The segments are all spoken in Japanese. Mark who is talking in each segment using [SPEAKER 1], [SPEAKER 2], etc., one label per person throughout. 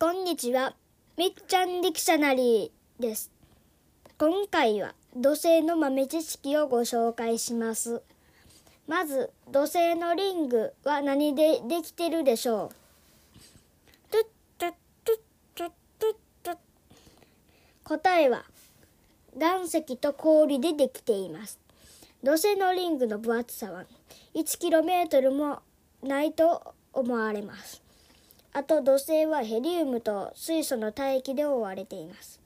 [SPEAKER 1] こんにちは。みっちゃんディクショナリーです。今回は土星の豆知識をご紹介します。まず、土星のリングは何でできてるでしょう？トゥットゥットゥットゥットゥット答えは、岩石と氷でできています。土星のリングの分厚さは 1km もないと思われます。あと土星はヘリウムと水素の大気で覆われています。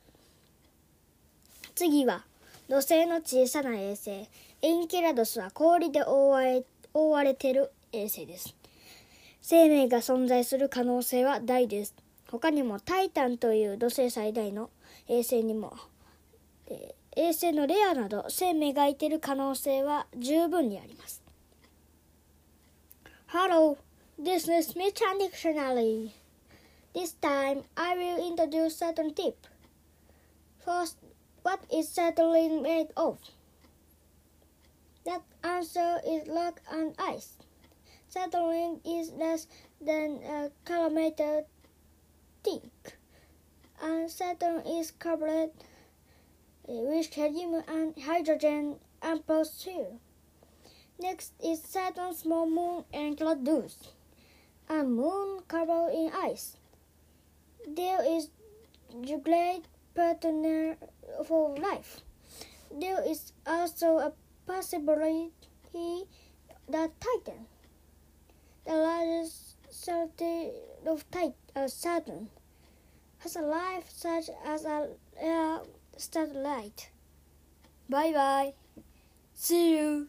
[SPEAKER 1] 次は土星の小さな衛星エンケラドスは氷で覆われ覆われている衛星です。生命が存在する可能性は大です。他にもタイタンという土星最大の衛星にも、えー衛星のレアなど生命がいている可能性は十分にあります。Hello, this is Michan Dictionary. This time I will introduce Saturn tip. First, what is Saturn made of? That answer is rock and ice. Saturn is less than a kilometer thick, and Saturn is covered with helium and hydrogen atmosphere. Next is Saturn's small moon Enceladus, a moon covered in ice. There is the great partner for life. There is also a possibility that Titan, the largest satellite of Titan, uh, Saturn, has a life such as a uh, satellite. Bye bye. See you.